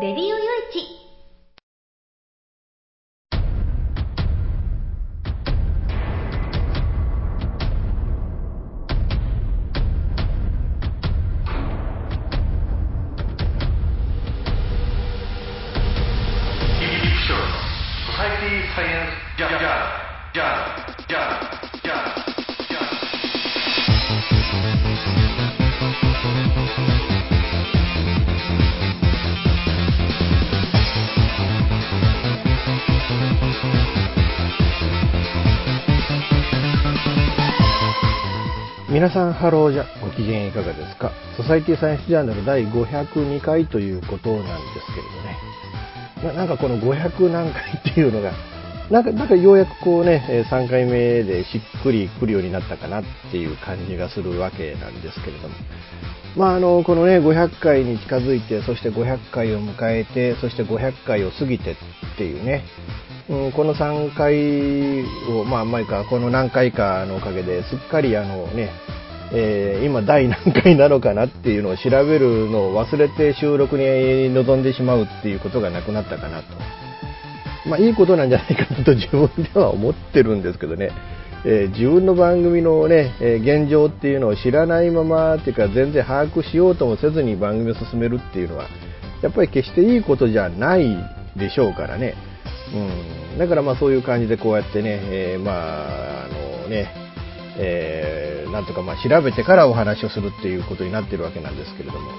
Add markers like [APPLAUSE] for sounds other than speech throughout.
レデ皆さんハローじゃご機嫌いかがですか？ソサイティサイエンスジャーナル第502回ということなんですけれどね。ななんかこの500何回っていうのがなんかなんかようやくこうね3回目でしっくりくるようになったかなっていう感じがするわけなんですけれども。まああのこのね500回に近づいてそして500回を迎えてそして500回を過ぎてっていうね。うん、この3回を、まあ、前か、この何回かのおかげですっかりあのね、えー、今第何回なのかなっていうのを調べるのを忘れて収録に臨んでしまうっていうことがなくなったかなと。まあ、いいことなんじゃないかなと自分では思ってるんですけどね。えー、自分の番組のね、えー、現状っていうのを知らないままっていうか全然把握しようともせずに番組を進めるっていうのはやっぱり決していいことじゃないでしょうからね。うん、だからまあそういう感じでこうやってね、えー、まあ、あのね、えー、なんとかまあ調べてからお話をするっていうことになってるわけなんですけれども、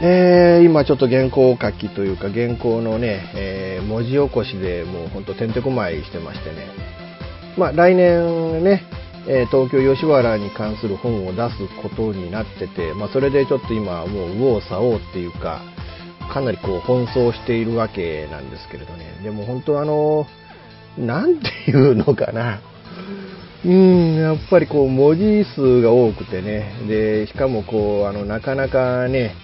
えー、今ちょっと原稿書きというか原稿のね、えー、文字起こしでもうほんとてんてこまいしてましてね、まあ来年ね、え東京吉原に関する本を出すことになってて、まあそれでちょっと今もう右往左往っていうか、かなりこう奔走しているわけなんですけれどね。でも本当あの、なんていうのかな。うん、やっぱりこう文字数が多くてね。で、しかもこう、あの、なかなかね、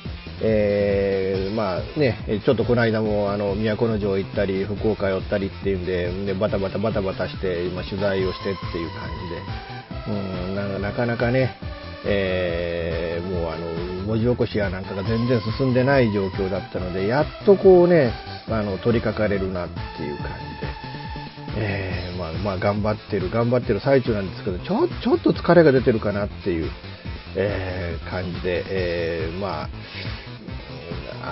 えー、まあね、ちょっとこの間もあの都城行ったり、福岡寄ったりっていうんで、でバタバタバタバタして今取材をしてっていう感じで、うん、なかなかね、えー、もうあの文字起こしやなんかが全然進んでない状況だったのでやっとこうねあの取り掛かれるなっていう感じで、えー、まあ、まあ頑張ってる頑張ってる最中なんですけどちょちょっと疲れが出てるかなっていう、えー、感じで、えー、まあ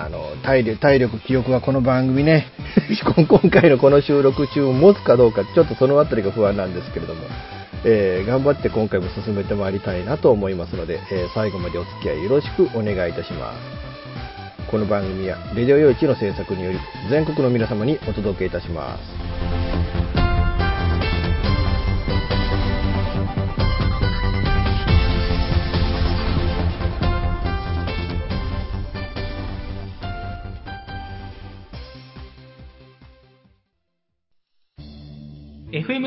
あの体力体力、記憶はこの番組ね [LAUGHS] 今回のこの収録中持つかどうかちょっとその辺りが不安なんですけれども。えー、頑張って今回も進めてまいりたいなと思いますので、えー、最後までお付き合いよろしくお願いいたします。この番組は、レディオ用一の制作により、全国の皆様にお届けいたします。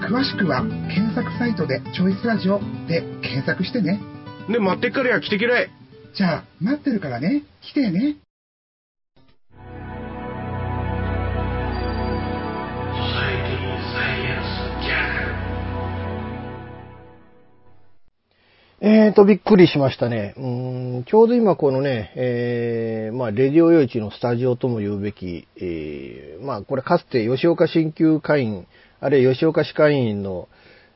詳しくは検索サイトで「チョイスラジオ」で検索してね。で待ってっからや来てきれ。じゃあ待ってるからね。来てね。えーと、びっくりしましたね。うん、ちょうど今このね、えー、まあ、レディオ余市のスタジオとも言うべき、えー、まあ、これかつて吉岡鍼灸会員あるいは吉岡歯科医院の、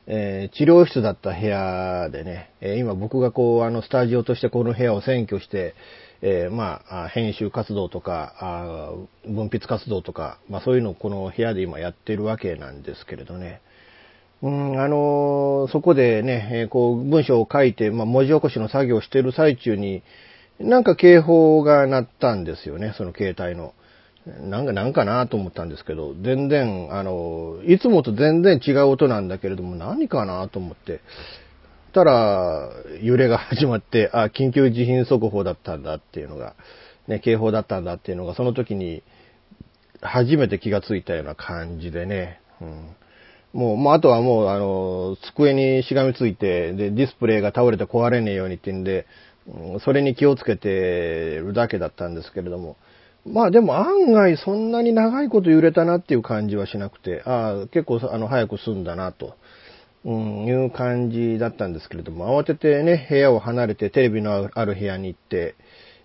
えー、治療室だった部屋でね、えー、今僕がこう、あの、スタジオとしてこの部屋を占拠して、えー、まあ、編集活動とか、あ分泌活動とか、まあそういうのをこの部屋で今やってるわけなんですけれどね。うん、あのそこでね、えー、こう、文章を書いて、まあ、文字起こしの作業をしている最中に、なんか警報が鳴ったんですよね、その携帯の。なんか、なんかなと思ったんですけど、全然、あの、いつもと全然違う音なんだけれども、何かなと思って。たら、揺れが始まって、あ、緊急地震速報だったんだっていうのが、ね、警報だったんだっていうのが、その時に、初めて気がついたような感じでね、うん。もう、もうあとはもう、あの、机にしがみついて、で、ディスプレイが倒れて壊れねえようにってんで、それに気をつけてるだけだったんですけれども、まあでも案外そんなに長いこと揺れたなっていう感じはしなくて、ああ、結構あの早く済んだなと、うん、いう感じだったんですけれども、慌ててね、部屋を離れてテレビのある部屋に行って、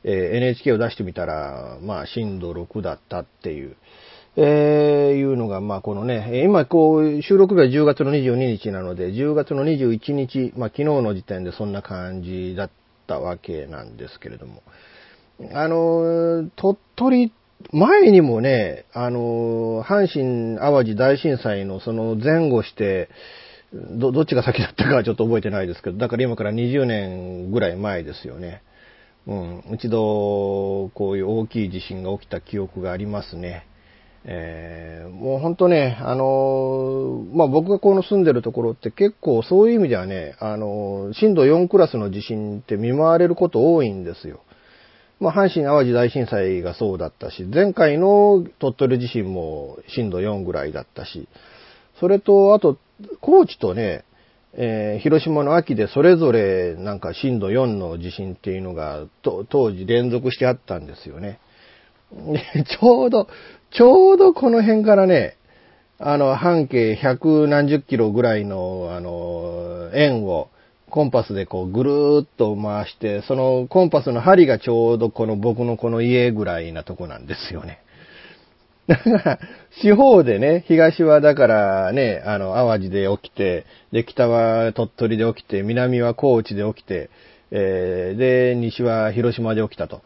えー、NHK を出してみたら、まあ震度6だったっていう、えー、いうのが、まあこのね、今こう、収録日は10月の22日なので、10月の21日、まあ昨日の時点でそんな感じだったわけなんですけれども、あの、鳥取、前にもね、あの、阪神淡路大震災のその前後して、ど、どっちが先だったかはちょっと覚えてないですけど、だから今から20年ぐらい前ですよね。うん。一度、こういう大きい地震が起きた記憶がありますね。えー、もうほんとね、あのまあ、僕がこの住んでるところって結構そういう意味ではね、あの震度4クラスの地震って見舞われること多いんですよ。まあ、阪神淡路大震災がそうだったし、前回の鳥取地震も震度4ぐらいだったし、それと、あと、高知とね、えー、広島の秋でそれぞれなんか震度4の地震っていうのが当時連続してあったんですよね。[LAUGHS] ちょうど、ちょうどこの辺からね、あの、半径百何十キロぐらいの、あの、円を、コンパスでこうぐるーっと回して、そのコンパスの針がちょうどこの僕のこの家ぐらいなとこなんですよね。だから、四方でね、東はだからね、あの、淡路で起きて、で、北は鳥取で起きて、南は高知で起きて、えー、で、西は広島で起きたと。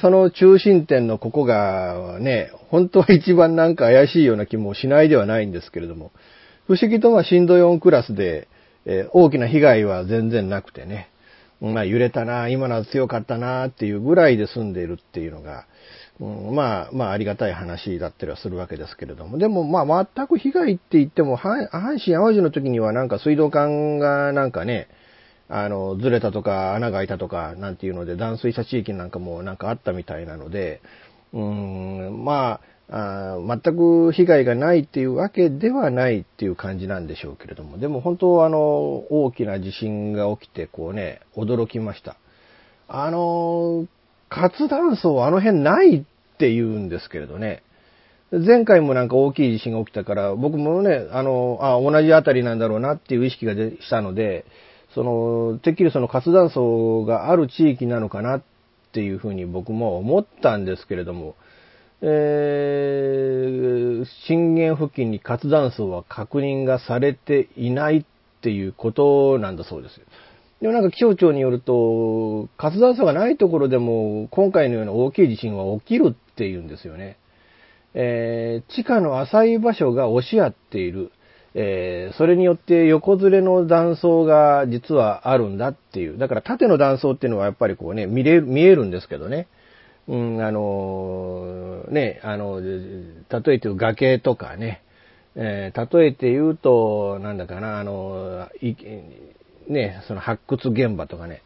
その中心点のここがね、本当は一番なんか怪しいような気もしないではないんですけれども、不思議とは震度4クラスで、えー、大きな被害は全然なくてね、まあ揺れたな、今のは強かったなっていうぐらいで済んでいるっていうのが、うん、まあ、まあありがたい話だったりはするわけですけれども、でもまあ全く被害って言っても、阪神淡路の時にはなんか水道管がなんかね、あの、ずれたとか穴が開いたとかなんていうので断水した地域なんかもなんかあったみたいなので、うん、まあ、あ全く被害がないっていうわけではないっていう感じなんでしょうけれども、でも本当あの、大きな地震が起きてこうね、驚きました。あの、活断層あの辺ないって言うんですけれどね、前回もなんか大きい地震が起きたから、僕もね、あの、あ、同じあたりなんだろうなっていう意識がしたので、その、てっきりその活断層がある地域なのかなっていうふうに僕も思ったんですけれども、えー、震源付近に活断層は確認がされていないっていうことなんだそうです。でもなんか気象庁によると、活断層がないところでも今回のような大きい地震は起きるっていうんですよね。えー、地下の浅い場所が押し合っている。えー、それによって横ずれの断層が実はあるんだっていう。だから縦の断層っていうのはやっぱりこうね、見れ、見えるんですけどね。うん、あの、ね、あの、例えて言う崖とかね、えー、例えて言うと、なんだかな、あの、いね、その発掘現場とかね、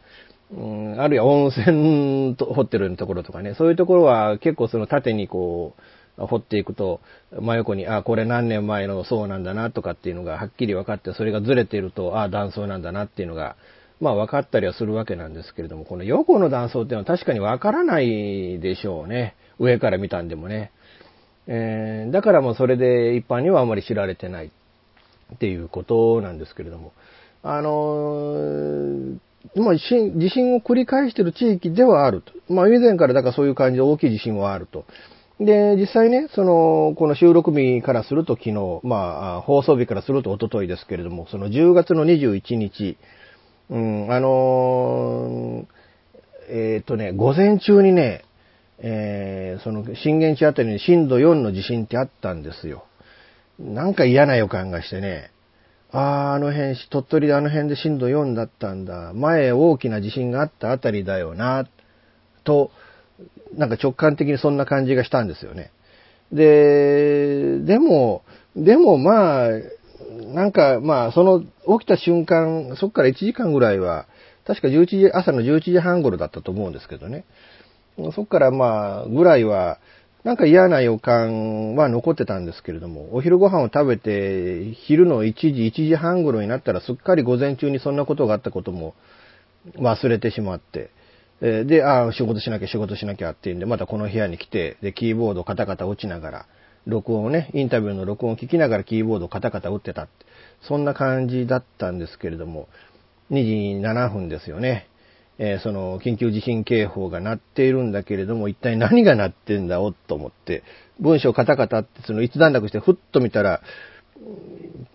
うん、あるいは温泉と掘ってるところとかね、そういうところは結構その縦にこう、掘っていくと、真横に、あ、これ何年前の層なんだなとかっていうのがはっきり分かって、それがずれていると、あ、断層なんだなっていうのが、まあ分かったりはするわけなんですけれども、この横の断層っていうのは確かに分からないでしょうね。上から見たんでもね。えー、だからもうそれで一般にはあまり知られてないっていうことなんですけれども。あのー、まあ、地震を繰り返している地域ではあると。まあ、以前からだからそういう感じで大きい地震はあると。で、実際ね、その、この収録日からすると昨日、まあ、放送日からすると一昨日ですけれども、その10月の21日、うん、あのー、えっ、とね、午前中にね、えー、その震源地あたりに震度4の地震ってあったんですよ。なんか嫌な予感がしてね、ああ、あの辺、鳥取であの辺で震度4だったんだ。前大きな地震があったあたりだよな、と、なんか直感的にそんな感じがしたんですよね。で、でも、でもまあ、なんかまあ、その起きた瞬間、そっから1時間ぐらいは、確か11時、朝の11時半頃だったと思うんですけどね。そっからまあ、ぐらいは、なんか嫌な予感は残ってたんですけれども、お昼ご飯を食べて、昼の1時、1時半頃になったらすっかり午前中にそんなことがあったことも忘れてしまって、で、ああ、仕事しなきゃ仕事しなきゃっていうんで、またこの部屋に来て、で、キーボードカタカタ落ちながら、録音をね、インタビューの録音を聞きながらキーボードカタカタ打ってた。そんな感じだったんですけれども、2時7分ですよね。えー、その緊急地震警報が鳴っているんだけれども、一体何が鳴ってんだおと思って、文章カタカタってその一段落してふっと見たら、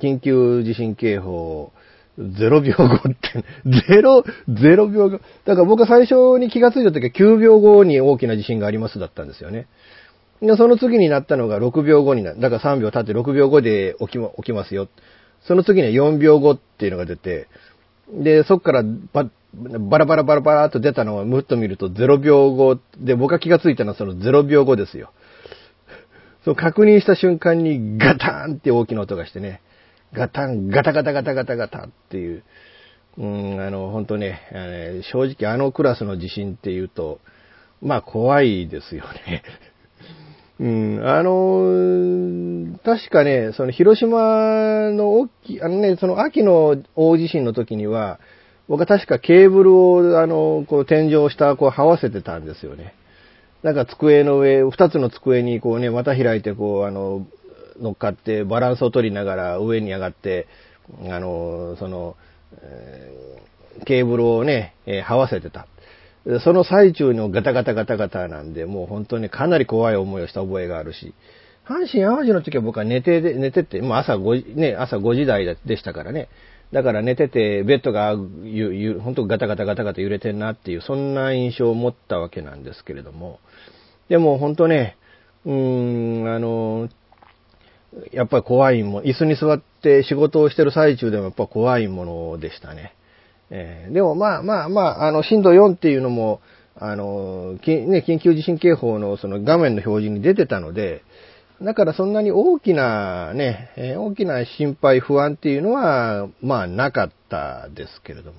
緊急地震警報0秒後って、0、0秒後。だから僕は最初に気がついた時は9秒後に大きな地震がありますだったんですよね。で、その次になったのが6秒後になる。だから3秒経って6秒後で起きま起きますよ。その次には4秒後っていうのが出て、で、そっからババラバラバラバラっと出たのをむっと見ると0秒後で、僕が気がついたのはその0秒後ですよ。そう確認した瞬間にガタンって大きな音がしてね。ガタン、ガタガタガタガタガタっていう、うん、あの、本当ね、正直あのクラスの地震っていうと、まあ怖いですよね。うん、あの、確かね、その広島の大きい、あのね、その秋の大地震の時には、僕は確かケーブルを、あの、こう天井下、こう、這わせてたんですよね。なんか机の上、二つの机にこうね、股開いてこう、あの、乗っかってバランスを取りながら上に上がって、あの、その、えー、ケーブルをね、えー、這わせてた。その最中のガタガタガタガタなんで、もう本当にかなり怖い思いをした覚えがあるし、阪神淡路の時は僕は寝て、寝てて、まあ朝5時、ね、朝5時台でしたからね。だから寝てて、ベッドがゆ、ゆ、本当ガタガタガタガタ揺れてんなっていう、そんな印象を持ったわけなんですけれども。でも本当ね、うーん、あの、やっぱり怖いもの、椅子に座って仕事をしてる最中でもやっぱ怖いものでしたね。えー、でもまあまあまあ、あの、震度4っていうのも、あの、ね、緊急地震警報のその画面の表示に出てたので、だからそんなに大きなね、えー、大きな心配、不安っていうのは、まあなかったですけれども。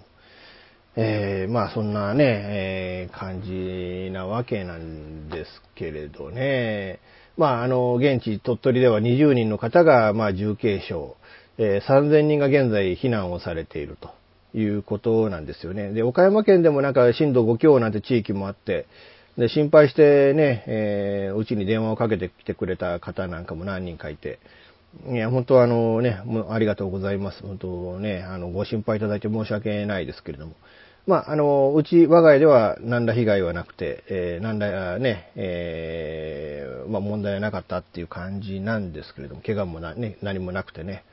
えー、まあそんなね、えー、感じなわけなんですけれどね。まあ、あの、現地鳥取では20人の方が、まあ、重軽傷、えー、3000人が現在避難をされているということなんですよね。で、岡山県でもなんか震度5強なんて地域もあって、で、心配してね、えー、うちに電話をかけてきてくれた方なんかも何人かいて、いや、本当あのね、もうありがとうございます。本当ね、あの、ご心配いただいて申し訳ないですけれども。まあ、あの、うち、我が家では何ら被害はなくて、えー、何らね、えー、まあ問題はなかったっていう感じなんですけれども、怪我もな、ね、何もなくてね。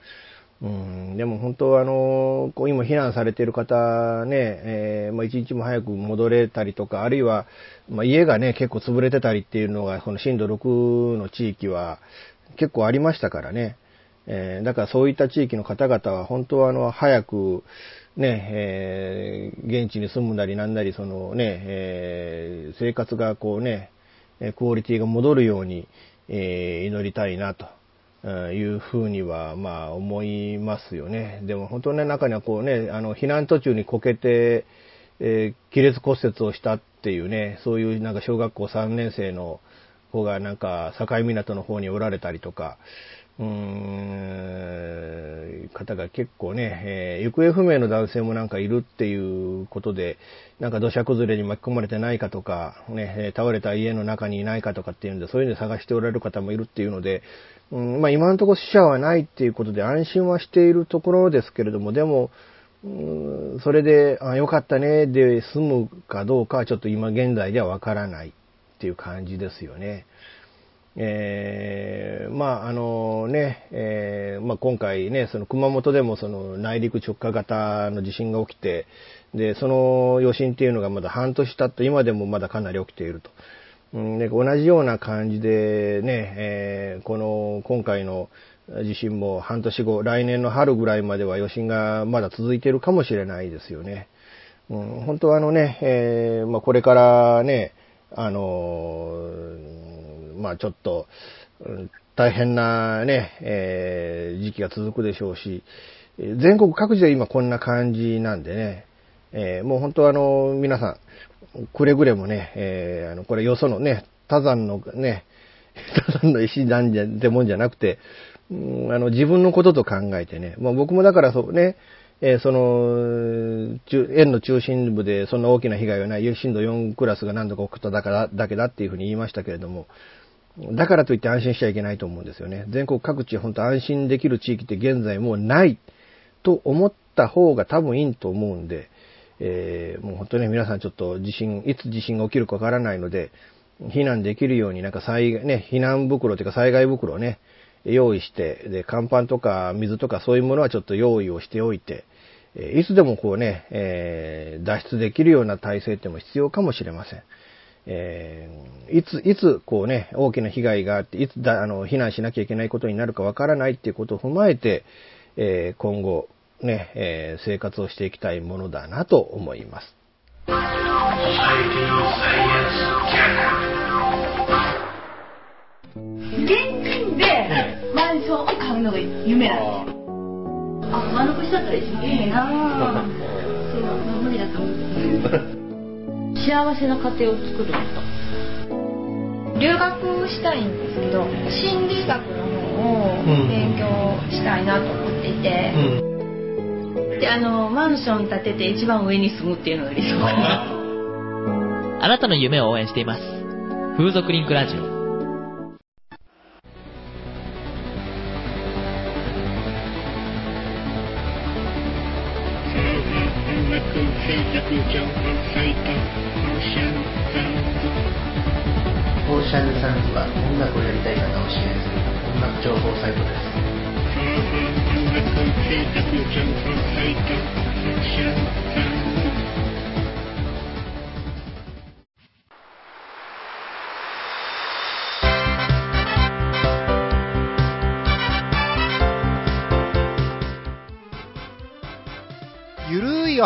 うん、でも本当はあの、こう今避難されている方ね、えー、まあ一日も早く戻れたりとか、あるいは、まあ家がね、結構潰れてたりっていうのが、この震度6の地域は結構ありましたからね。えー、だからそういった地域の方々は本当はあの、早く、ね、えー、現地に住むなりなんなり、そのね、えー、生活がこうね、クオリティが戻るように、えー、祈りたいなと。いうふうには、まあ、思いますよね。でも本当ね、中にはこうね、あの、避難途中にこけて、えー、亀裂骨折をしたっていうね、そういうなんか小学校3年生の子がなんか境港の方におられたりとか、うーん、方が結構ね、えー、行方不明の男性もなんかいるっていうことで、なんか土砂崩れに巻き込まれてないかとか、ね、倒れた家の中にいないかとかっていうんで、そういうの探しておられる方もいるっていうので、うん、まあ今のところ死者はないっていうことで安心はしているところですけれども、でも、うんそれで、あ、よかったね、で済むかどうかはちょっと今現在ではわからないっていう感じですよね。えー、まあ、あのね、えー、まあ、今回ね、その熊本でもその内陸直下型の地震が起きて、で、その余震っていうのがまだ半年経って今でもまだかなり起きていると。うんで同じような感じでね、えー、この今回の地震も半年後、来年の春ぐらいまでは余震がまだ続いてるかもしれないですよね。うん、本当はあのね、えー、まあ、これからね、あのまあ、ちょっと、大変なね、えー、時期が続くでしょうし、全国各地で今こんな感じなんでね、えー、もう本当あの、皆さん、くれぐれもね、えー、あの、これよそのね、多山のね、[LAUGHS] 多山の石なんじゃ、ってもんじゃなくて、うん、あの、自分のことと考えてね、まあ僕もだからそうね、えー、その、円の中心部でそんな大きな被害はない、震度4クラスが何度か起きただからだけだっていうふうに言いましたけれども、だからといって安心しちゃいけないと思うんですよね。全国各地本当安心できる地域って現在もうないと思った方が多分いいと思うんで、えー、もう本当ね、皆さんちょっと地震、いつ地震が起きるかわからないので、避難できるようになんか災害、ね、避難袋というか災害袋をね、用意して、で、乾パンとか水とかそういうものはちょっと用意をしておいて、いつでもこうね、えー、脱出できるような体制っても必要かもしれません。えー、いつ、いつ、こうね、大きな被害があって、いつだ、あの、避難しなきゃいけないことになるかわからないっていうことを踏まえて、えー、今後、ね、えー、生活をしていきたいものだなと思います。現金でマンションを買うのが夢なんですよ。あ、上残しだったら一番いいなそう、無理だと思う。幸せな家庭を作るんと。留学したいんですけど、心理学の方を勉強したいなと思っていて、うん、で、あの、マンション建てて一番上に住むっていうのが理想かなと。[LAUGHS] あなたの夢を応援しています。風俗リンクラジオ。情報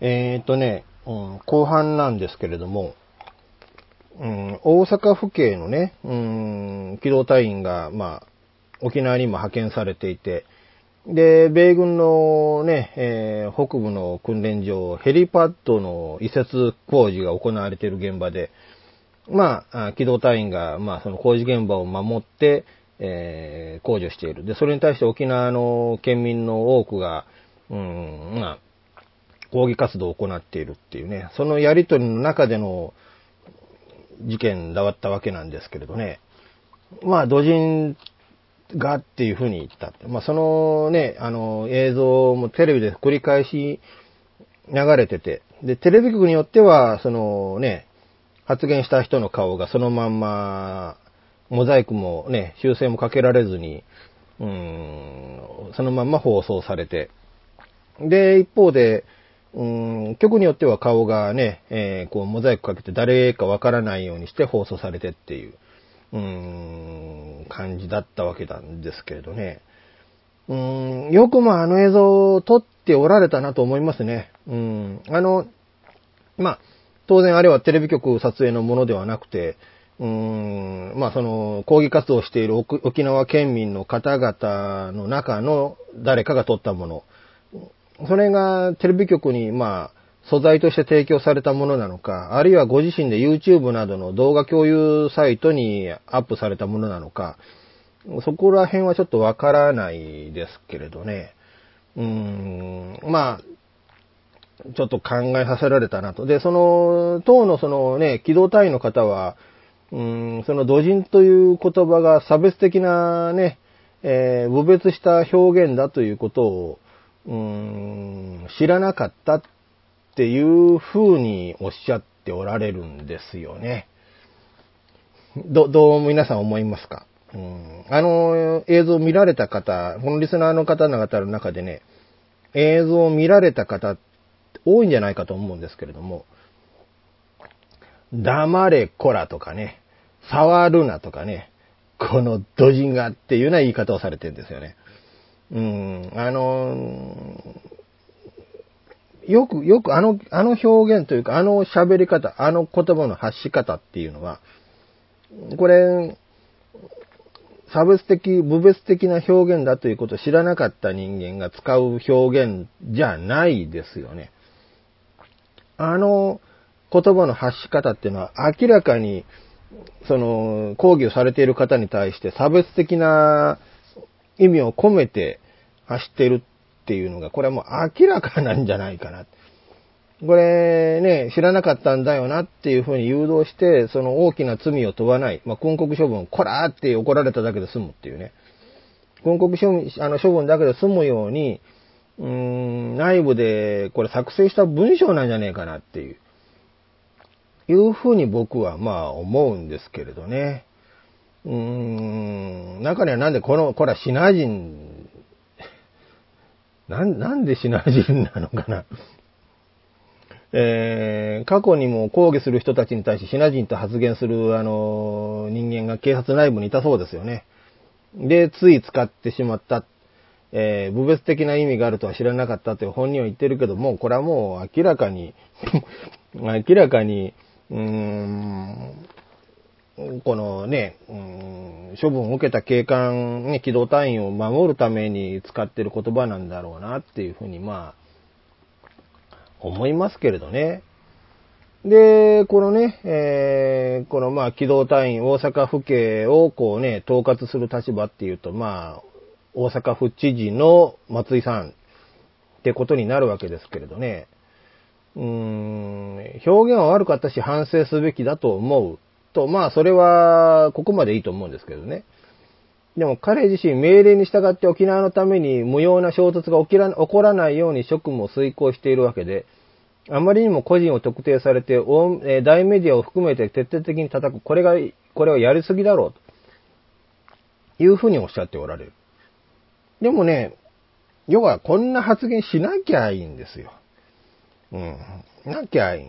えー、っとね、うん、後半なんですけれども、うん、大阪府警のね、うん、機動隊員が、まあ、沖縄にも派遣されていて、で、米軍のね、えー、北部の訓練場、ヘリパッドの移設工事が行われている現場で、まあ、機動隊員が、まあ、その工事現場を守って、えー、工事をしている。で、それに対して沖縄の県民の多くが、うん、まあ、抗議活動を行っているっていうね、そのやりとりの中での事件だわったわけなんですけれどね。まあ、土人がっていうふうに言ったって。まあ、そのね、あの、映像もテレビで繰り返し流れてて、で、テレビ局によっては、そのね、発言した人の顔がそのまんま、モザイクもね、修正もかけられずに、うん、そのまんま放送されて、で、一方で、うん、曲によっては顔がね、えー、こう、モザイクかけて誰かわからないようにして放送されてっていう、うん、感じだったわけなんですけれどね。うん、よくまあの映像を撮っておられたなと思いますね。うん、あの、まあ、当然あれはテレビ局撮影のものではなくて、うーん、まあその、抗議活動をしている沖縄県民の方々の中の誰かが撮ったもの。それがテレビ局に、まあ、素材として提供されたものなのか、あるいはご自身で YouTube などの動画共有サイトにアップされたものなのか、そこら辺はちょっとわからないですけれどね。うーん、まあ、ちょっと考えさせられたなと。で、その、党のそのね、機動隊員の方は、うん、その土人という言葉が差別的なね、えー、侮別した表現だということを、うん、知らなかったっていう風におっしゃっておられるんですよね。ど、どう皆さん思いますか？うん、あの映像を見られた方、このリスナーの方々の中でね、映像を見られた方多いんじゃないかと思うんですけれども、黙れこらとかね、触るなとかね、この土人がっていうような言い方をされてるんですよね。うん、あの、よく、よくあの、あの表現というか、あの喋り方、あの言葉の発し方っていうのは、これ、差別的、部別的な表現だということを知らなかった人間が使う表現じゃないですよね。あの言葉の発し方っていうのは明らかに、その、抗議をされている方に対して差別的な意味を込めて走ってるっていうのが、これはもう明らかなんじゃないかな。これね、知らなかったんだよなっていうふうに誘導して、その大きな罪を問わない。まあ、訓告処分、こらーって怒られただけで済むっていうね。訓告処分あの処分だけで済むように、うーん、内部でこれ作成した文章なんじゃねえかなっていう、いうふうに僕はまあ思うんですけれどね。うーん、中にはなんでこの、これはシナ人、[LAUGHS] なん、なんでシナ人なのかな。えー、過去にも抗議する人たちに対しシナ人と発言する、あの、人間が警察内部にいたそうですよね。で、つい使ってしまったえー、部別的な意味があるとは知らなかったという本人は言ってるけども、これはもう明らかに [LAUGHS] 明らかに、うーん、このね、うん、処分を受けた警官、ね、機動隊員を守るために使ってる言葉なんだろうなっていうふうに、まあ、思いますけれどね。で、このね、えー、このまあ機動隊員、大阪府警をこうね、統括する立場っていうと、まあ、大阪府知事の松井さんってことになるわけですけれどね。うーん、表現は悪かったし反省すべきだと思うと、まあそれはここまでいいと思うんですけどね。でも彼自身命令に従って沖縄のために無用な衝突が起きら起こらないように職務を遂行しているわけで、あまりにも個人を特定されて、大メディアを含めて徹底的に叩く。これが、これはやりすぎだろう。というふうにおっしゃっておられる。でもね、要はこんな発言しなきゃいいんですよ。うん。なきゃいい。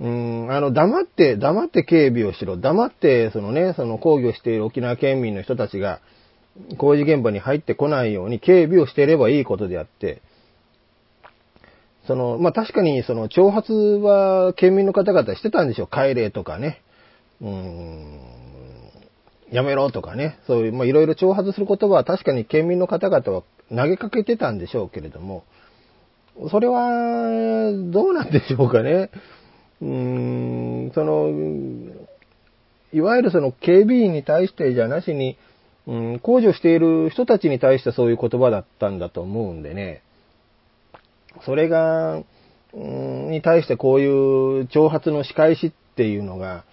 うん、あの、黙って、黙って警備をしろ。黙って、そのね、その抗議をしている沖縄県民の人たちが、工事現場に入ってこないように警備をしていればいいことであって、その、まあ、確かに、その、挑発は県民の方々してたんでしょう。帰れとかね。うん、やめろとかね、そういう、ま、いろいろ挑発する言葉は確かに県民の方々は投げかけてたんでしょうけれども、それは、どうなんでしょうかね。うーん、その、いわゆるその警備員に対してじゃなしに、うん、控除している人たちに対してそういう言葉だったんだと思うんでね。それが、うん、に対してこういう挑発の仕返しっていうのが、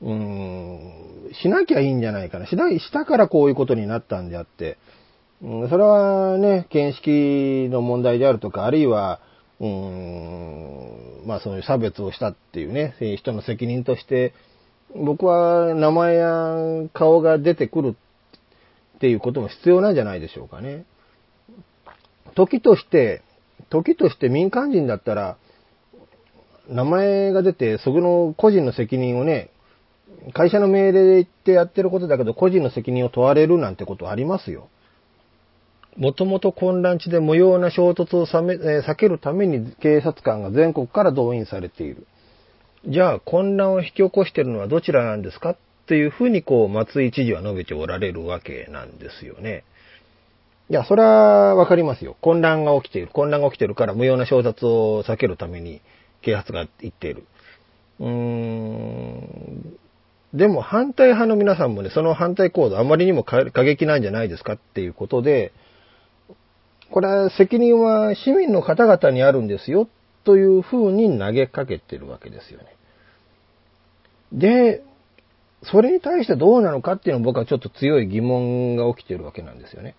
うん、しなきゃいいんじゃないかな。しない、したからこういうことになったんであって、うん、それはね、見識の問題であるとか、あるいは、うーん、まあそういう差別をしたっていうね、人の責任として、僕は名前や顔が出てくるっていうことも必要なんじゃないでしょうかね。時として、時として民間人だったら、名前が出て、そこの個人の責任をね、会社の命令で言ってやってることだけど、個人の責任を問われるなんてことありますよ。もともと混乱地で無用な衝突を避けるために警察官が全国から動員されている。じゃあ混乱を引き起こしているのはどちらなんですかっというふうにこう、松井知事は述べておられるわけなんですよね。いや、それはわかりますよ。混乱が起きている。混乱が起きているから無用な衝突を避けるために啓発が言っている。うーん。でも反対派の皆さんもね、その反対行動あまりにも過激なんじゃないですかっていうことで、これは責任は市民の方々にあるんですよというふうに投げかけてるわけですよね。で、それに対してどうなのかっていうのは僕はちょっと強い疑問が起きてるわけなんですよね。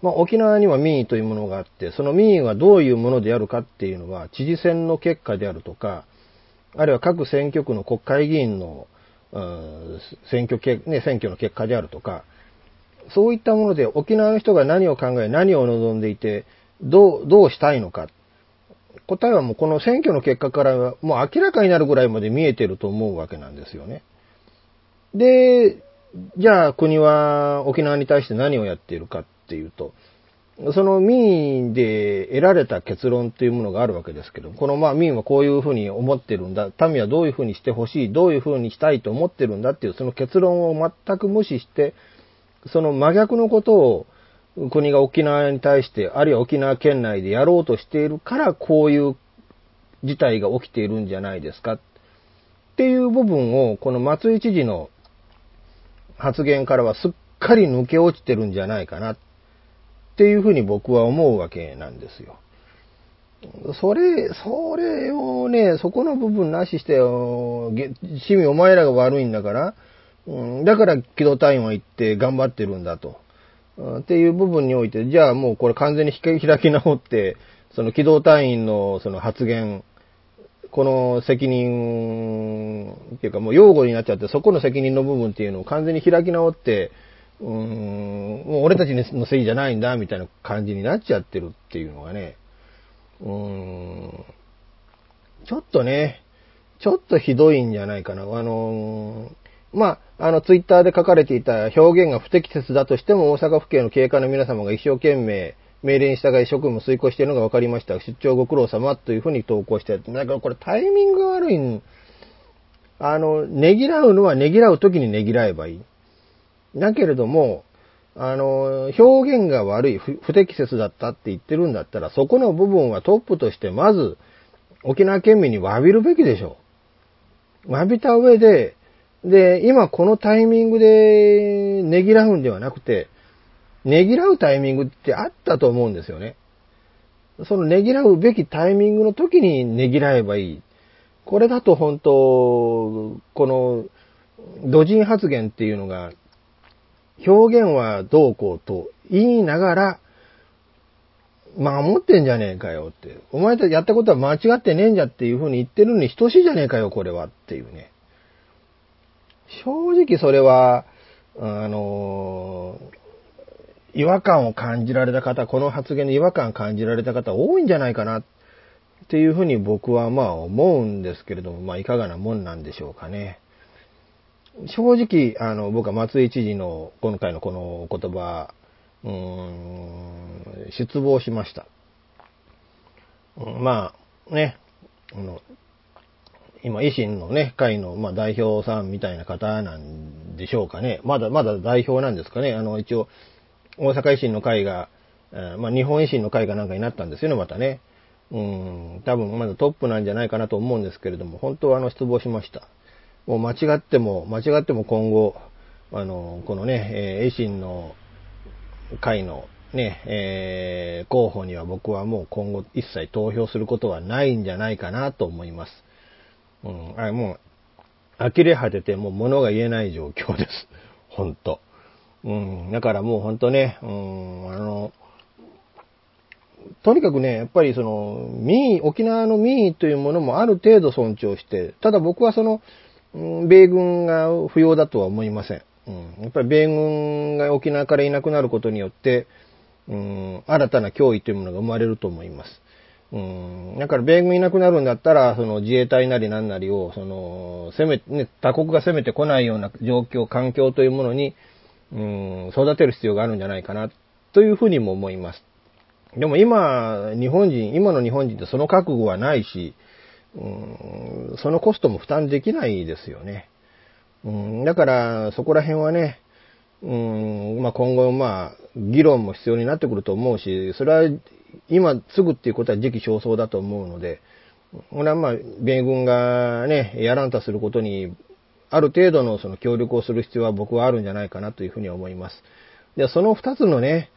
まあ、沖縄には民意というものがあって、その民意はどういうものであるかっていうのは、知事選の結果であるとか、あるいは各選挙区の国会議員の、選挙け、ね、選挙の結果であるとか、そういったもので沖縄の人が何を考え、何を望んでいて、どう、どうしたいのか。答えはもうこの選挙の結果からもう明らかになるぐらいまで見えてると思うわけなんですよね。で、じゃあ国は沖縄に対して何をやっているかっていうと、その民意で得られた結論っていうものがあるわけですけど、このまあ民はこういうふうに思ってるんだ、民はどういうふうにしてほしい、どういうふうにしたいと思ってるんだっていうその結論を全く無視して、その真逆のことを国が沖縄に対して、あるいは沖縄県内でやろうとしているから、こういう事態が起きているんじゃないですか。っていう部分を、この松井知事の発言からはすっかり抜け落ちてるんじゃないかな。っていうふうに僕は思うわけなんですよ。それ、それをね、そこの部分なしして、市民お前らが悪いんだから、うん、だから機動隊員は行って頑張ってるんだと。っていう部分において、じゃあもうこれ完全に開き直って、その機動隊員のその発言、この責任っていうかもう擁護になっちゃって、そこの責任の部分っていうのを完全に開き直って、うーん、もう俺たちのせいじゃないんだ、みたいな感じになっちゃってるっていうのがね、うーん、ちょっとね、ちょっとひどいんじゃないかな。あのーまあ、あの、ツイッターで書かれていた表現が不適切だとしても、大阪府警の警官の皆様が一生懸命、命令に従い職務を遂行しているのが分かりました。出張ご苦労様というふうに投稿してだからこれタイミングが悪いん。あの、ねぎらうのはねぎらう時にねぎらえばいい。だけれども、あの、表現が悪い、不適切だったって言ってるんだったら、そこの部分はトップとしてまず、沖縄県民に詫びるべきでしょう。詫びた上で、で、今このタイミングでねぎらうんではなくて、ねぎらうタイミングってあったと思うんですよね。そのねぎらうべきタイミングの時にねぎらえばいい。これだと本当、この、土人発言っていうのが、表現はどうこうと言いながら、守ってんじゃねえかよって。お前たちやったことは間違ってねえんじゃっていう風に言ってるのに等しいじゃねえかよ、これはっていうね。正直それは、あの、違和感を感じられた方、この発言で違和感感じられた方多いんじゃないかなっていうふうに僕はまあ思うんですけれども、まあいかがなもんなんでしょうかね。正直、あの、僕は松井知事の今回のこの言葉、うーん、失望しました。まあ、ね、あの、今、維新のね、会の、まあ、代表さんみたいな方なんでしょうかね。まだ、まだ代表なんですかね。あの、一応、大阪維新の会が、まあ、日本維新の会がなんかになったんですよね、またね。うん、多分まだトップなんじゃないかなと思うんですけれども、本当はあの、失望しました。もう間違っても、間違っても今後、あの、このね、えー、維新の会のね、えー、候補には僕はもう今後一切投票することはないんじゃないかなと思います。うん、あれもう、呆れ果ててもう物が言えない状況です。ほんと。うん、だからもうほんとね、うん、あの、とにかくね、やっぱりその、民意、沖縄の民意というものもある程度尊重して、ただ僕はその、米軍が不要だとは思いません。うん、やっぱり米軍が沖縄からいなくなることによって、うん、新たな脅威というものが生まれると思います。うん。だから米軍いなくなるんだったら、その自衛隊なりなんなりを、その、攻め、ね、他国が攻めてこないような状況、環境というものに、うん、育てる必要があるんじゃないかな、というふうにも思います。でも今、日本人、今の日本人ってその覚悟はないし、うん、そのコストも負担できないですよね。うん、だから、そこら辺はね、うん、まあ、今後、まあ、議論も必要になってくると思うし、それは今すぐっていうことは時期尚早だと思うので、これはまあ、米軍がね、やらんとすることに、ある程度のその協力をする必要は僕はあるんじゃないかなというふうに思います。で、その二つのね、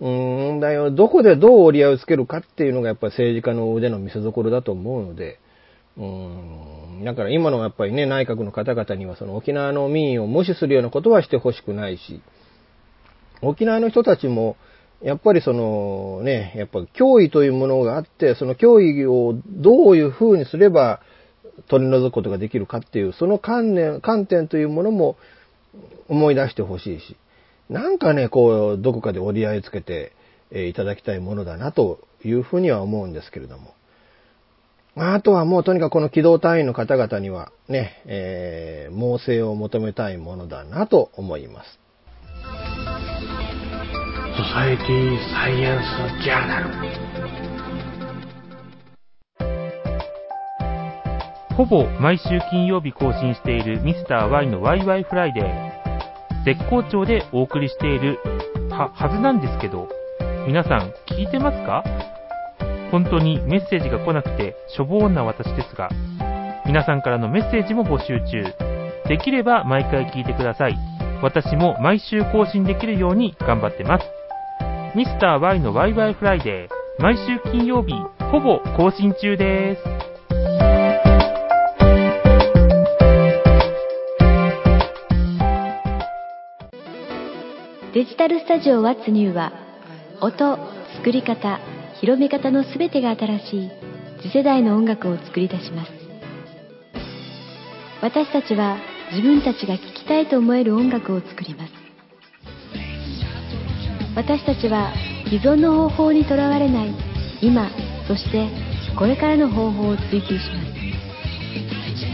問題をどこでどう折り合いをつけるかっていうのがやっぱり政治家の腕の見せ所だと思うので、うん、だから今のやっぱりね、内閣の方々にはその沖縄の民意を無視するようなことはしてほしくないし、沖縄の人たちも、やっぱりそのね、やっぱ脅威というものがあって、その脅威をどういうふうにすれば取り除くことができるかっていう、その観念、観点というものも思い出してほしいし、なんかね、こう、どこかで折り合いつけて、えいただきたいものだなというふうには思うんですけれども。あとはもうとにかくこの機動隊員の方々にはね、えー、猛省を求めたいものだなと思います。ソサエティサイエンスジャーナルほぼ毎週金曜日更新しているミスター y のワイワイフライデー。絶好調でお送りしているは、はずなんですけど、皆さん聞いてますか？本当にメッセージが来なくてしょぼな私ですが、皆さんからのメッセージも募集中。できれば毎回聞いてください。私も毎週更新できるように頑張ってます。ミスター y のワイワイフライデー、毎週金曜日、ほぼ更新中です。デジタルスタジオ What's New は音、作り方、広め方のすべてが新しい次世代の音楽を作り出します。私たちは自分たちが聴きたいと思える音楽を作ります。私たちは既存の方法にとらわれない。今そしてこれからの方法を追求します。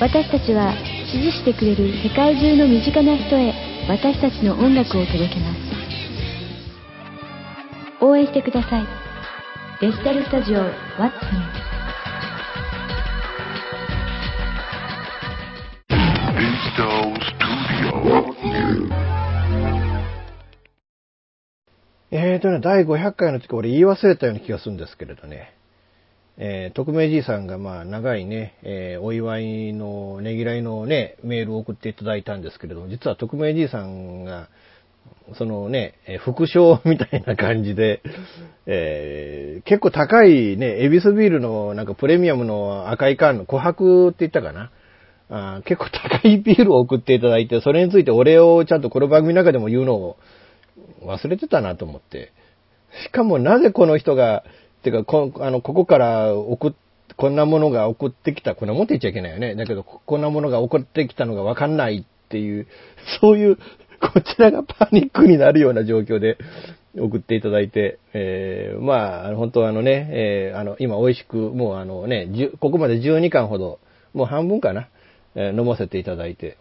私たちは支持してくれる世界中の身近な人へ私たちの音楽を届けます。応援してください。デジタルスタジオ What's New えーとね、第500回の時俺言い忘れたような気がするんですけれどね。えー、匿名じいさんがまあ長いね、えーお祝いのねぎらいのね、メールを送っていただいたんですけれども、実は匿名じいさんが、そのね、えー副賞みたいな感じで、えー結構高いね、エビスビールのなんかプレミアムの赤い缶の琥珀って言ったかな。あ結構高いビールを送っていただいて、それについてお礼をちゃんとこの番組の中でも言うのを忘れてたなと思って。しかもなぜこの人が、てかこ、あの、ここから送っ、こんなものが送ってきた、こんなもんって言っちゃいけないよね。だけど、こんなものが送ってきたのがわかんないっていう、そういう、こちらがパニックになるような状況で送っていただいて、えー、まあ、本当あのね、えー、あの、今美味しく、もうあのね、ここまで12巻ほど、もう半分かな、えー飲ませていただいて、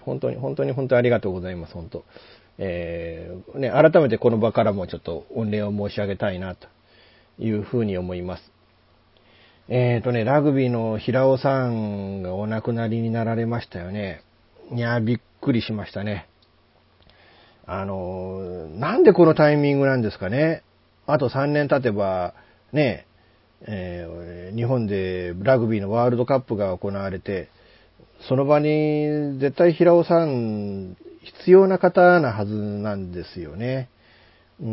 本当に、本当に本当にありがとうございます、本当。えーね、改めてこの場からもちょっと御礼を申し上げたいな、というふうに思います。えーとね、ラグビーの平尾さんがお亡くなりになられましたよね。いや、びっくりしましたね。あの、なんでこのタイミングなんですかね。あと3年経てば、ね、えー日本でラグビーのワールドカップが行われて、その場に絶対平尾さん必要な方なはずなんですよね。うー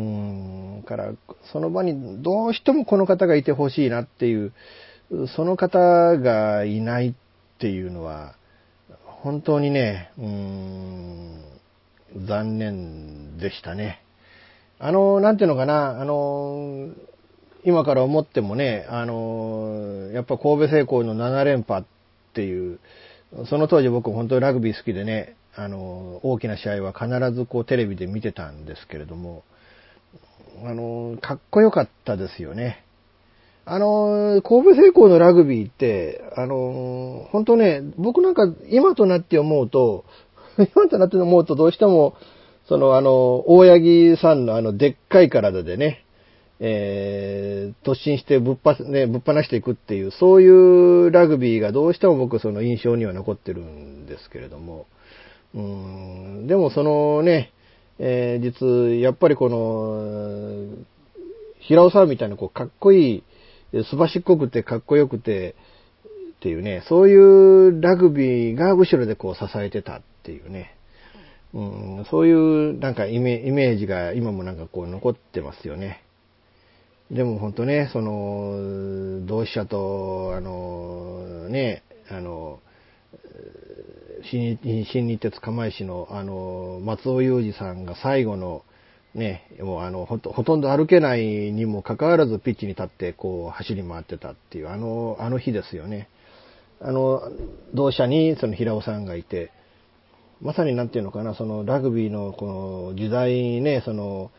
ん、から、その場にどうしてもこの方がいてほしいなっていう、その方がいないっていうのは、本当にね、うーん、残念でしたね。あの、なんていうのかな、あの、今から思ってもね、あの、やっぱ神戸製鋼の7連覇っていう、その当時僕本当にラグビー好きでね、あの、大きな試合は必ずこうテレビで見てたんですけれども、あの、かっこよかったですよね。あの、神戸製鋼のラグビーって、あの、本当ね、僕なんか今となって思うと、[LAUGHS] 今となって思うとどうしても、そのあの、大八木さんのあの、でっかい体でね、えー、突進してぶっぱ、ね、ぶっ放していくっていう、そういうラグビーがどうしても僕その印象には残ってるんですけれども、うん、でもそのね、えー実、やっぱりこの、平尾さんみたいなこうかっこいい、すばしっこくてかっこよくて、っていうね、そういうラグビーが後ろでこう支えてたっていうね、うん、そういうなんかイメイメージが今もなんかこう残ってますよね。でも本当ね、その、同志社と、あの、ね、あの、新日鉄釜石の、あの、松尾裕二さんが最後の、ね、もうあのほと、んど歩けないにもかかわらずピッチに立ってこう走り回ってたっていう、あの、あの日ですよね。あの、同社にその平尾さんがいて、まさになんていうのかな、そのラグビーのこの時代にね、その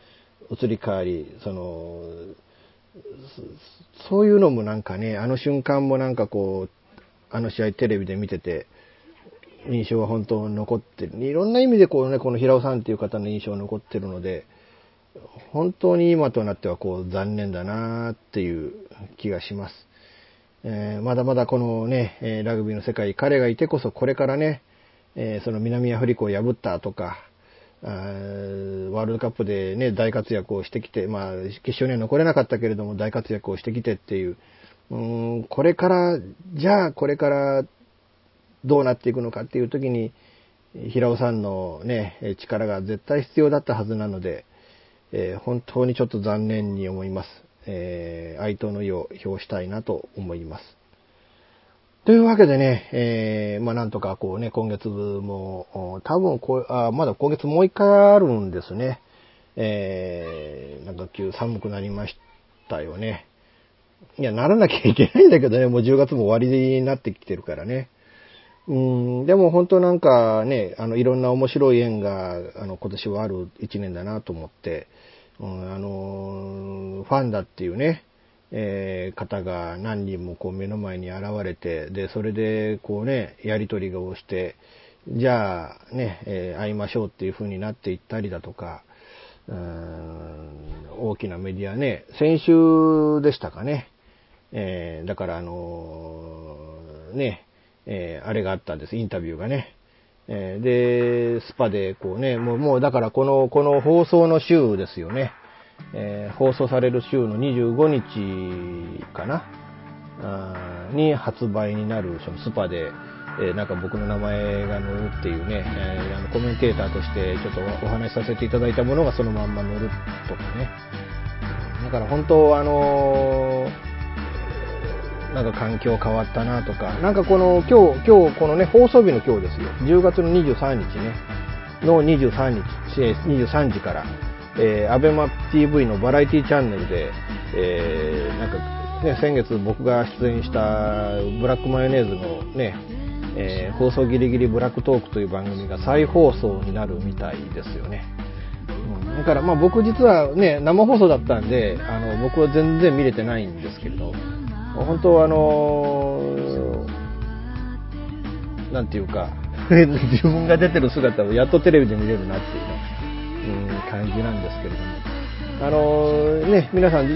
移り変わり、その、そういうのもなんかね、あの瞬間もなんかこう、あの試合テレビで見てて、印象は本当残ってる。いろんな意味でこうね、この平尾さんっていう方の印象が残ってるので、本当に今となってはこう残念だなっていう気がします。えーまだまだこのね、えラグビーの世界、彼がいてこそこれからね、えーその南アフリカを破ったとか、ワールドカップでね、大活躍をしてきて、まあ、決勝には残れなかったけれども、大活躍をしてきてっていう、うん、これから、じゃあこれからどうなっていくのかっていう時に、平尾さんのね、力が絶対必要だったはずなので、えー本当にちょっと残念に思います。えー哀悼の意を表したいなと思います。というわけでね、えーまあなんとかこうね、今月も、多分こあ、まだ今月もう一回あるんですね。えーなんか急寒くなりましたよね。いや、ならなきゃいけないんだけどね、もう10月も終わりになってきてるからね。うん、でも本当なんかね、あの、いろんな面白い縁が、あの、今年はある一年だなと思って、うん、あの、ファンだっていうね、えー方が何人もこう目の前に現れて、で、それでこうね、やりとりをして、じゃあね、えー会いましょうっていう風になっていったりだとか、うん大きなメディアね、先週でしたかね、えーだからあのね、えーあれがあったんです、インタビューがね。えーで、スパでこうね、もう、もうだからこの、この放送の週ですよね。えー放送される週の25日かなあーに発売になるそのスパで、えーなんか僕の名前が載るっていうね、えーあのコメンテーターとしてちょっとおお話しさせていただいたものがそのまんま載るとかね。だから本当あのーなんか環境変わったなとか、なんかこの今日、今日このね、放送日の今日ですよ。10月の23日ね、の23日、23時から、えー、アベマ TV のバラエティチャンネルで、えーなんかね、先月僕が出演したブラックマヨネーズのね、えー放送ギリギリブラックトークという番組が再放送になるみたいですよね。うんだからまあ僕実はね、生放送だったんで、あの僕は全然見れてないんですけれど、本当あのーなんていうか、[LAUGHS] 自分が出てる姿をやっとテレビで見れるなっていう、うん、感じなんですけれども。あのね、皆さん、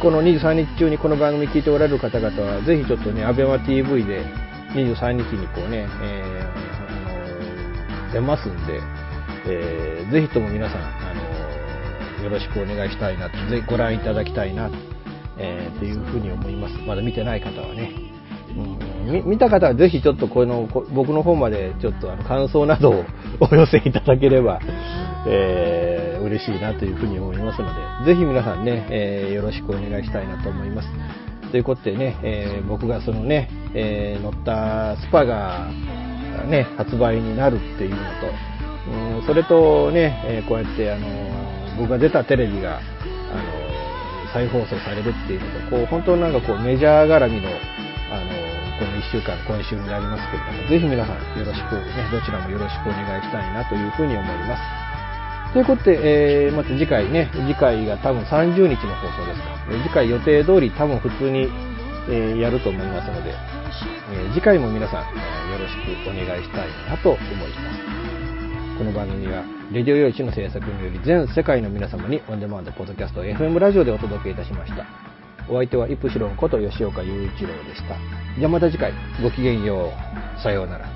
この23日中にこの番組聞いておられる方々は、ぜひちょっとね、アベマ TV で23日にこうね、えー出ますんで、えーぜひとも皆さん、あのよろしくお願いしたいなと、ぜひご覧いただきたいなと、えーというふうに思います。まだ見てない方はね。うんみ見た方はぜひちょっとこのこ僕の方までちょっとあの感想などを [LAUGHS] お寄せいただければ、えー嬉しいなというふうに思いますので、ぜひ皆さんね、えーよろしくお願いしたいなと思います。ということでね、えー僕がそのね、えー乗ったスパがね、発売になるっていうのと、うんそれとね、えーこうやってあの僕が出たテレビが、あの再放送されるっていうのと、こう、本当なんかこう、メジャー絡みの、あの、この1週間、今週になりますけれども、ぜひ皆さんよろしく、ね、どちらもよろしくお願いしたいなというふうに思います。ということで、えー、また次回ね、次回が多分30日の放送ですか。えー次回予定通り多分普通に、えーやると思いますので、えー次回も皆さん、えよろしくお願いしたいなと思います。この番組は、レディオ用紙の制作により全世界の皆様にオンデマンドポッドキャスト FM ラジオでお届けいたしました。お相手はイプシロンこと吉岡雄一郎でした。じゃあまた次回、ごきげんよう。さようなら。